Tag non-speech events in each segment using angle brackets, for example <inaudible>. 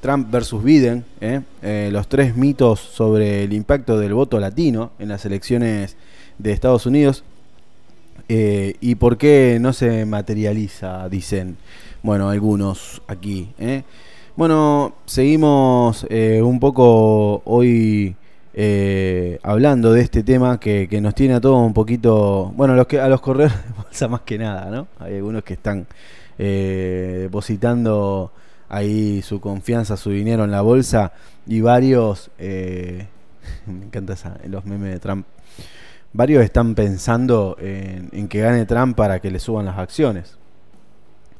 Trump versus Biden, ¿eh? los tres mitos sobre el impacto del voto latino en las elecciones de Estados Unidos y por qué no se materializa, dicen, bueno, algunos aquí. Bueno, seguimos un poco hoy eh, hablando de este tema que, nos tiene a todos un poquito, bueno, los, que, a los corredores de bolsa <laughs> más que nada, ¿no? Hay algunos que están eh, depositando ahí su confianza, su dinero en la bolsa y varios, eh, <laughs> me encanta esa, los memes de Trump, varios están pensando en, que gane Trump para que le suban las acciones.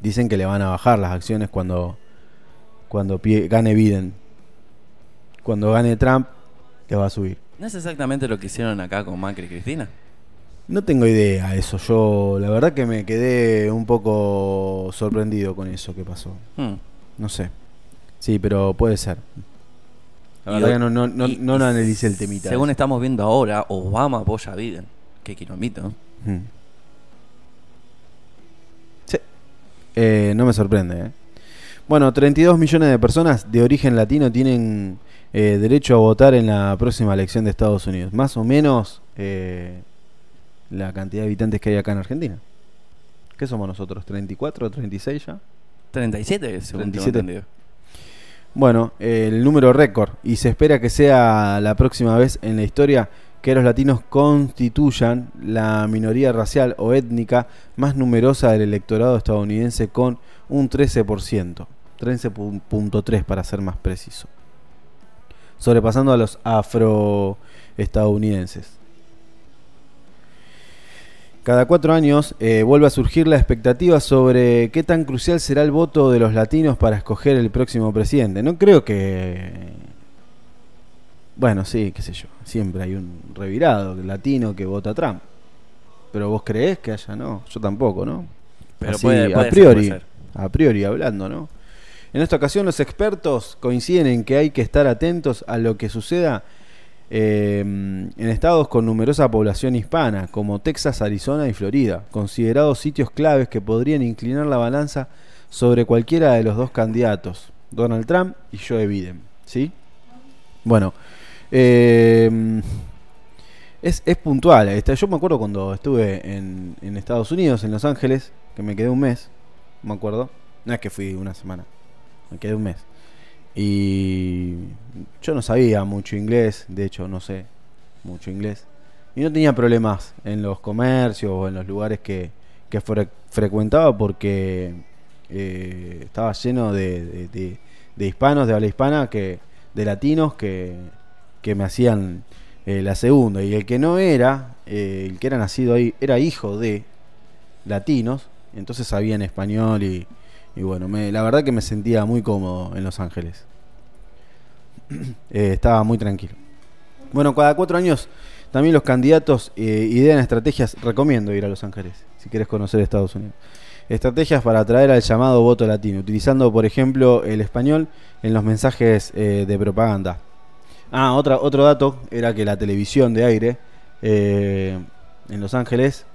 Dicen que le van a bajar las acciones cuando, cuando gane Biden. Cuando gane Trump te va a subir. ¿No es exactamente lo que hicieron acá con Macri y Cristina? No tengo idea eso. Yo la verdad que me quedé un poco sorprendido con eso que pasó. Hmm. No sé. Sí, pero puede ser. La verdad que no, no, no, no analicé el temita. Según estamos viendo ahora, Obama apoya a Biden. Qué kilómetro. Hmm. Sí. Eh, no me sorprende. ¿eh? Bueno, 32 millones de personas de origen latino tienen eh, derecho a votar en la próxima elección de Estados Unidos. Más o menos eh, la cantidad de habitantes que hay acá en Argentina. ¿Qué somos nosotros? ¿34 o 36 ya? 37, según 37. Bueno, el número récord. Y se espera que sea la próxima vez en la historia que los latinos constituyan la minoría racial o étnica más numerosa del electorado estadounidense con un 13%. 13.3 para ser más preciso sobrepasando a los afroestadounidenses. Cada cuatro años eh, vuelve a surgir la expectativa sobre qué tan crucial será el voto de los latinos para escoger el próximo presidente. No creo que... Bueno, sí, qué sé yo. Siempre hay un revirado latino que vota a Trump. Pero vos creés que haya, no. Yo tampoco, ¿no? Pero a priori, a priori hablando, ¿no? En esta ocasión los expertos coinciden en que hay que estar atentos a lo que suceda eh, en estados con numerosa población hispana, como Texas, Arizona y Florida, considerados sitios claves que podrían inclinar la balanza sobre cualquiera de los dos candidatos, Donald Trump y Joe Biden. ¿Sí? Bueno, eh, es, puntual. Este, yo me acuerdo cuando estuve en, en Estados Unidos, en Los Ángeles, que me quedé un mes, me acuerdo. No es que fui una semana me quedé un mes. Y yo no sabía mucho inglés, de hecho no sé mucho inglés. Y no tenía problemas en los comercios o en los lugares que, que frecuentaba porque eh, estaba lleno de, de, hispanos, de habla hispana, que, de latinos que, que me hacían eh, la segunda. Y el que no era, eh, el que era nacido ahí, era hijo de latinos, entonces sabía en español y, y bueno, la verdad que me sentía muy cómodo en Los Ángeles. <clears throat> Eh, estaba muy tranquilo. Bueno, cada cuatro años también los candidatos eh, idean estrategias. Recomiendo ir a Los Ángeles si quieres conocer Estados Unidos. Estrategias para atraer al llamado voto latino, utilizando por ejemplo el español en los mensajes eh, de propaganda. Ah, otra, otro dato era que la televisión de aire en Los Ángeles,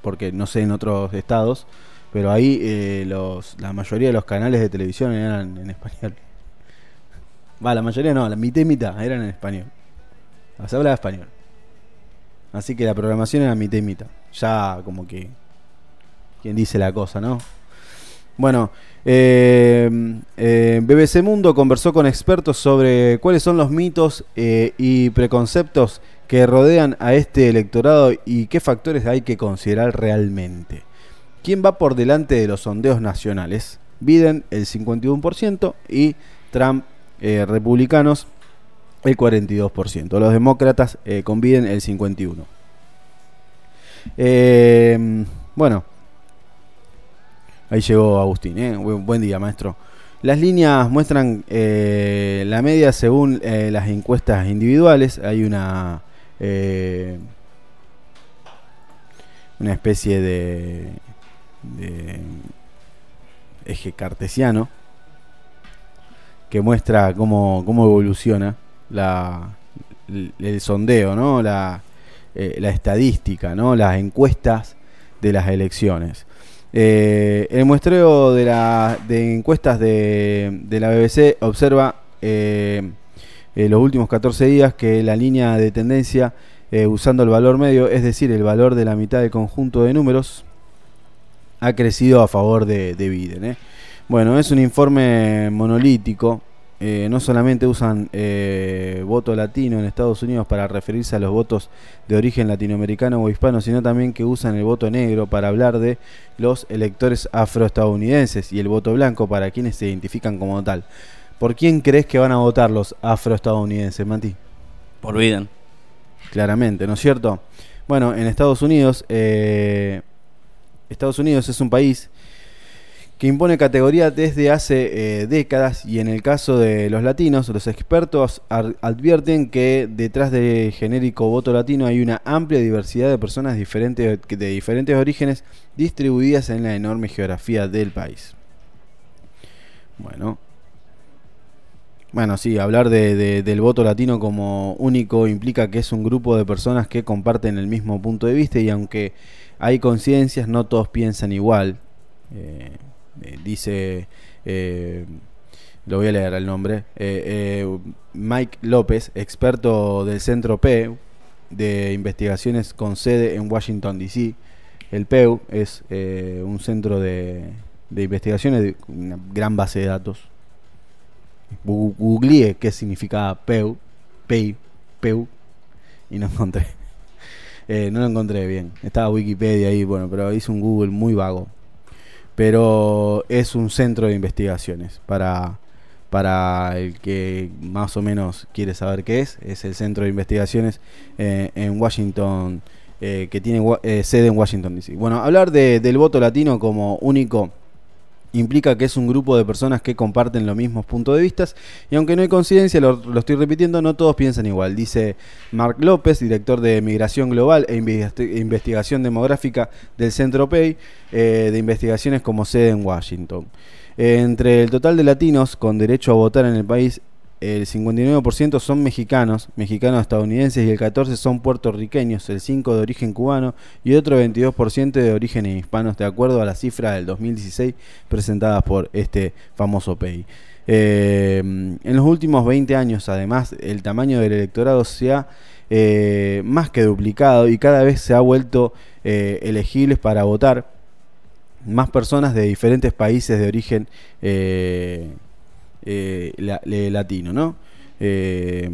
porque no sé en otros estados, pero ahí eh, los, la mayoría de los canales de televisión eran en español. Va, la mayoría no, la mitad mitad eran en español. Se hablaba español. Así que la programación era mitad mitad. Ya como que... ¿Quién dice la cosa, no? Bueno, eh, eh, BBC Mundo conversó con expertos sobre cuáles son los mitos y preconceptos que rodean a este electorado y qué factores hay que considerar realmente. ¿Quién va por delante de los sondeos nacionales? Biden el 51% y Trump, eh, republicanos, el 42%. Los demócratas eh, el 51%. Eh, bueno, ahí llegó Agustín. Buen día, maestro. Las líneas muestran la media según las encuestas individuales. Hay una una especie de de eje cartesiano que muestra cómo, cómo evoluciona la, el, sondeo, ¿no? La, eh, la estadística, ¿no? las encuestas de las elecciones. Eh, el muestreo de, la, de encuestas de, de la BBC observa eh, en los últimos 14 días que la línea de tendencia eh, usando el valor medio, es decir, el valor de la mitad del conjunto de números, ha crecido a favor de, de Biden. ¿eh? Bueno, es un informe monolítico. Eh, no solamente usan eh, voto latino en Estados Unidos para referirse a los votos de origen latinoamericano o hispano, sino también que usan el voto negro para hablar de los electores afroestadounidenses y el voto blanco para quienes se identifican como tal. ¿Por quién crees que van a votar los afroestadounidenses, Mati? Por Biden. Claramente, ¿no es cierto? Bueno, en Estados Unidos, eh, Estados Unidos es un país que impone categoría desde hace eh, décadas y en el caso de los latinos, los expertos advierten que detrás del genérico voto latino hay una amplia diversidad de personas diferentes, de diferentes orígenes distribuidas en la enorme geografía del país. Bueno, bueno, sí, hablar de, de- del voto latino como único implica que es un grupo de personas que comparten el mismo punto de vista y aunque hay coincidencias, no todos piensan igual. Eh, eh, dice, eh, lo voy a leer el nombre, eh, Mike López, experto del Centro P de investigaciones con sede en Washington, D.C. El PEU es un centro de, de investigaciones una gran base de datos. Googleé qué significaba PEU, PEI, PEU, y no encontré. <laughs> Eh, no lo encontré bien. Estaba Wikipedia ahí, bueno, pero hice un Google muy vago. Pero es un centro de investigaciones para, para el que más o menos quiere saber qué es. Es el centro de investigaciones eh, en Washington, eh, que tiene sede en Washington, D.C. Bueno, hablar de- del voto latino como único implica que es un grupo de personas que comparten los mismos puntos de vista y aunque no hay coincidencia, lo, estoy repitiendo, no todos piensan igual, dice Mark López, director de Migración Global e Investi- Investigación Demográfica del Centro PEI, eh, de investigaciones como sede en Washington. Eh, entre el total de latinos con derecho a votar en el país, el 59% son mexicanos, mexicanos estadounidenses y el 14% son puertorriqueños, el 5% de origen cubano y otro 22% de origen hispanos, de acuerdo a la cifra del 2016 presentadas por este famoso PEI. Eh, en los últimos 20 años, además, el tamaño del electorado se ha eh, más que duplicado y cada vez se ha vuelto eh, elegibles para votar más personas de diferentes países de origen eh, latino, ¿no? Eh,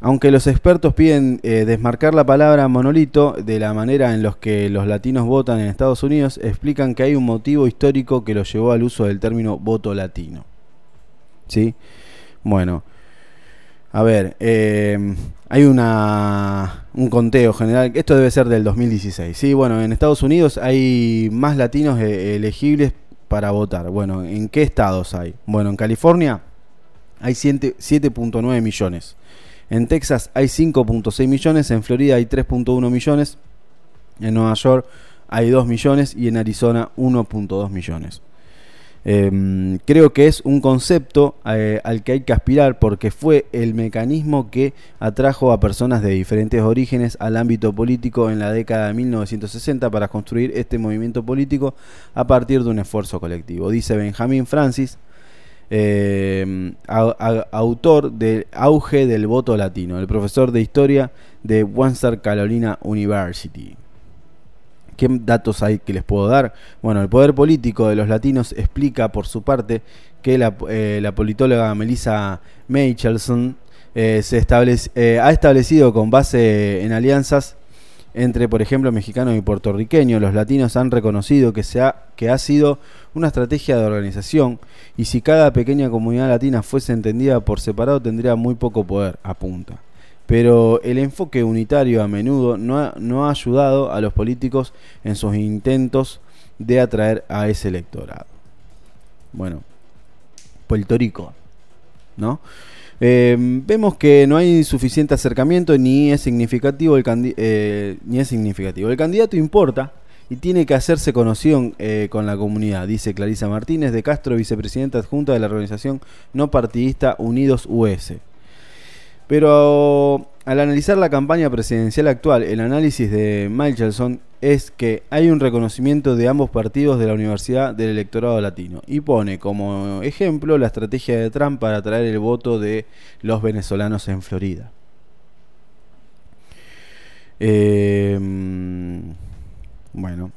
aunque los expertos piden eh, desmarcar la palabra monolito de la manera en los que los latinos votan en Estados Unidos, explican que hay un motivo histórico que los llevó al uso del término voto latino. ¿Sí? Bueno, a ver, hay una, un conteo general, esto debe ser del 2016. Sí, bueno, en Estados Unidos hay más latinos elegibles para votar. Bueno, ¿en qué estados hay? Bueno, en California hay 7 7.9 millones. En Texas hay 5.6 millones, en Florida hay 3.1 millones, en Nueva York hay 2 millones y en Arizona 1.2 millones. Eh, creo que es un concepto eh, al que hay que aspirar porque fue el mecanismo que atrajo a personas de diferentes orígenes al ámbito político en la década de 1960 para construir este movimiento político a partir de un esfuerzo colectivo. Dice Benjamin Francis, a- autor del auge del voto latino, el profesor de historia de Western Carolina University. ¿Qué datos hay que les puedo dar? Bueno, el poder político de los latinos explica por su parte que la, eh, la politóloga Melissa Michelson eh, se establece, eh, ha establecido con base en alianzas entre, por ejemplo, mexicanos y puertorriqueños. Los latinos han reconocido que, se ha, que ha sido una estrategia de organización y si cada pequeña comunidad latina fuese entendida por separado tendría muy poco poder, apunta pero el enfoque unitario a menudo no ha, ayudado a los políticos en sus intentos de atraer a ese electorado. Bueno, Puerto Rico, ¿no? Eh, vemos que no hay suficiente acercamiento ni es significativo el eh, ni es significativo. El candidato importa y tiene que hacerse conocido eh, con la comunidad, dice Clarisa Martínez de Castro, vicepresidenta adjunta de la organización no partidista Unidos US. Pero al analizar la campaña presidencial actual, el análisis de Michelson es que hay un reconocimiento de ambos partidos de la Universidad del electorado latino y pone como ejemplo la estrategia de Trump para atraer el voto de los venezolanos en Florida. Eh, bueno.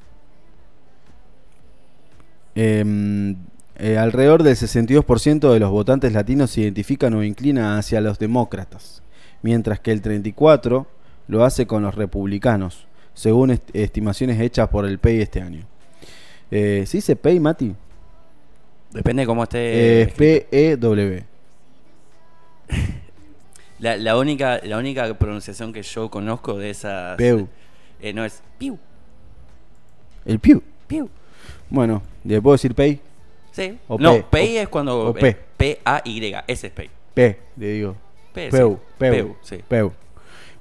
Eh, eh, alrededor del 62% de los votantes latinos se identifican o inclinan hacia los demócratas, mientras que el 34% lo hace con los republicanos, según est- estimaciones hechas por el PEI este año. Eh, ¿Se dice PEI, Mati? Depende de cómo esté. Eh. P-E-W. <laughs> La, la única, la única pronunciación que yo conozco de esas. Peu. eh, no es piu, El Pew. piu. Bueno, ¿le puedo decir PEI? Sí. O no, P. O- es cuando. o P. eh, P-A-Y. Ese es PEI. P, le digo. P. Peu, peu, Peu, sí. peu.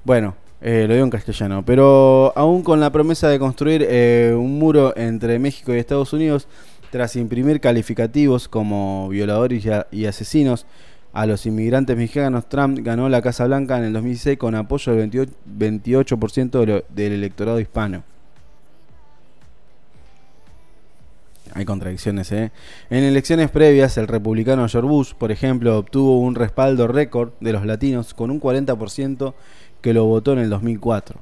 Bueno, eh, lo digo en castellano. Pero aún con la promesa de construir eh, un muro entre México y Estados Unidos, tras imprimir calificativos como violadores y, a- y asesinos a los inmigrantes mexicanos, Trump ganó la Casa Blanca en el 2016 con apoyo del 28%, 28% de lo- del electorado hispano. Hay contradicciones, ¿eh? En elecciones previas, el republicano George Bush, por ejemplo, obtuvo un respaldo récord de los latinos con un 40% que lo votó en el 2004.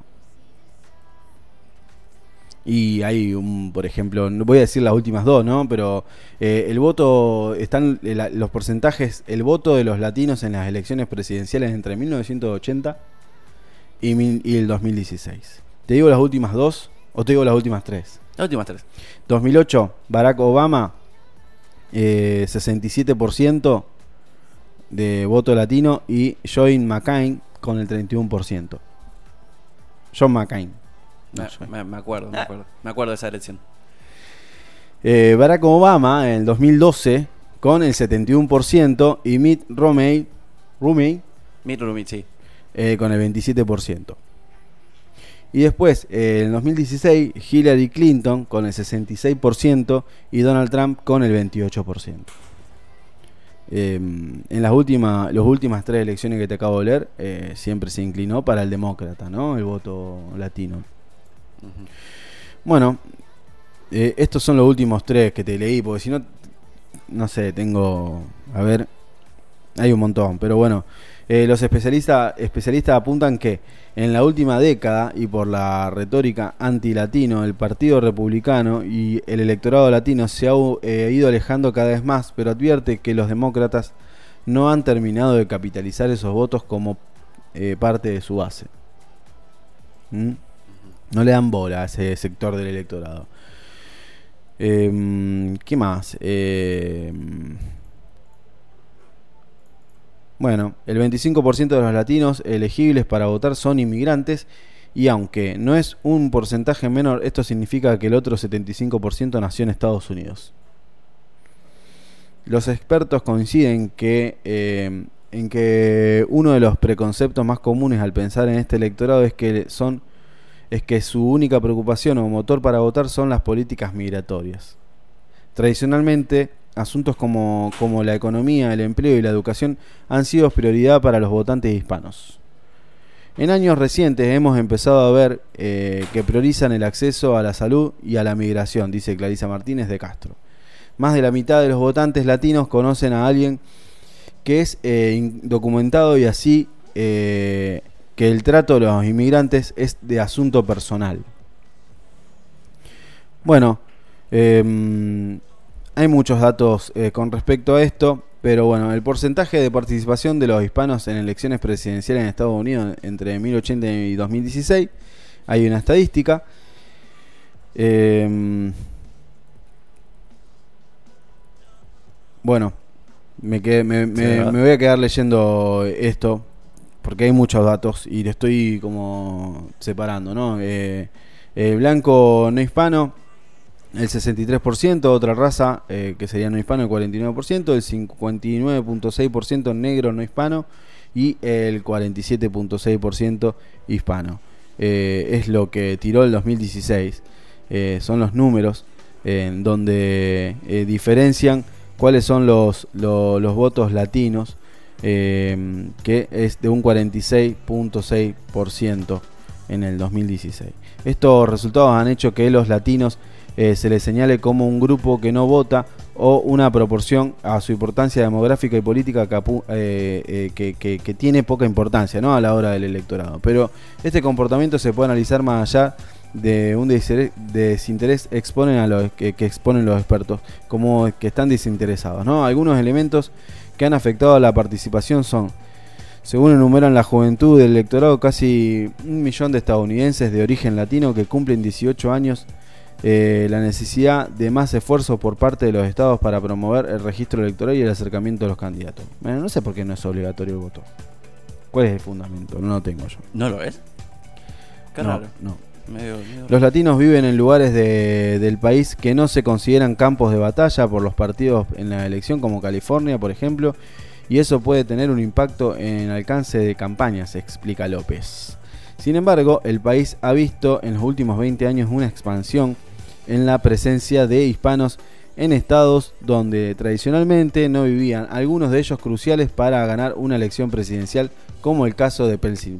Y hay un, por ejemplo, voy a decir las últimas dos, ¿no? Pero eh, el voto, están eh, la- los porcentajes, el voto de los latinos en las elecciones presidenciales entre 1980 y, mil- y el 2016. ¿Te digo las últimas dos o te digo las últimas tres? Las últimas tres. 2008, Barack Obama, eh, 67% de voto latino y John McCain con el 31%. John McCain. no Me, Joe. me- me acuerdo, me acuerdo. Me acuerdo de esa elección. Eh, Barack Obama en el 2012 con el 71% y Mitt Romney, Romney Mitt Romney, sí. eh, con el 27%. Y después, eh, en el 2016, Hillary Clinton con el 66% y Donald Trump con el 28%. Eh, en las últimas, las últimas tres elecciones que te acabo de leer, eh, siempre se inclinó para el demócrata, ¿no? El voto latino. Bueno, eh, estos son los últimos tres que te leí, porque si no, no sé, tengo, a ver, hay un montón, pero bueno, eh, los especialistas, especialistas apuntan que en la última década y por la retórica anti-latino, el Partido Republicano y el electorado latino se ha eh, ido alejando cada vez más, pero advierte que los demócratas no han terminado de capitalizar esos votos como eh, parte de su base. ¿Mm? No le dan bola a ese sector del electorado. Em, ¿Qué más? Em, bueno, el 25% de los latinos elegibles para votar son inmigrantes y aunque no es un porcentaje menor, esto significa que el otro 75% nació en Estados Unidos. Los expertos coinciden eh, en que uno de los preconceptos más comunes al pensar en este electorado es que son es que su única preocupación o motor para votar son las políticas migratorias. Tradicionalmente, asuntos como, como la economía, el empleo y la educación han sido prioridad para los votantes hispanos. En años recientes hemos empezado a ver eh, que priorizan el acceso a la salud y a la migración, dice Clarisa Martínez de Castro. Más de la mitad de los votantes latinos conocen a alguien que es eh, indocumentado y así eh, que el trato de los inmigrantes es de asunto personal. Bueno, eh, hay muchos datos eh, con respecto a esto, pero bueno, el porcentaje de participación de los hispanos en elecciones presidenciales en Estados Unidos entre 1080 y 2016, hay una estadística. Eh, bueno, me, quedé- me- me- voy a quedar leyendo esto porque hay muchos datos y lo estoy como separando, ¿no? Eh, eh, blanco no hispano, el 63%, otra raza eh, que sería no hispano, el 49%, el 59.6% negro no hispano y el 47.6% hispano. Eh, es lo que tiró el 2016. Eh, son los números en donde diferencian cuáles son los, lo- los votos latinos que es de un 46.6% en el 2016. Estos resultados han hecho que los latinos eh, se les señale como un grupo que no vota o una proporción a su importancia demográfica y política eh, eh, que- que- tiene poca importancia ¿no? a la hora del electorado. Pero este comportamiento se puede analizar más allá de un desinterés, desinterés exponen a los, que, que exponen los expertos, como que están desinteresados. ¿no? Algunos elementos que han afectado a la participación son, según enumeran la juventud del electorado, casi un millón de estadounidenses de origen latino que cumplen 18 años eh, la necesidad de más esfuerzo por parte de los estados para promover el registro electoral y el acercamiento de los candidatos. Bueno, no sé por qué no es obligatorio el voto. ¿Cuál es el fundamento? No lo tengo yo. ¿No lo es? Qué no, raro. no. Medio- medio- Los latinos viven en lugares de- del país que no se consideran campos de batalla por los partidos en la elección, como California, por ejemplo, y eso puede tener un impacto en alcance de campañas, explica López. Sin embargo, el país ha visto en los últimos 20 años una expansión en la presencia de hispanos en estados donde tradicionalmente no vivían, algunos de ellos cruciales para ganar una elección presidencial, como el caso de Pensil-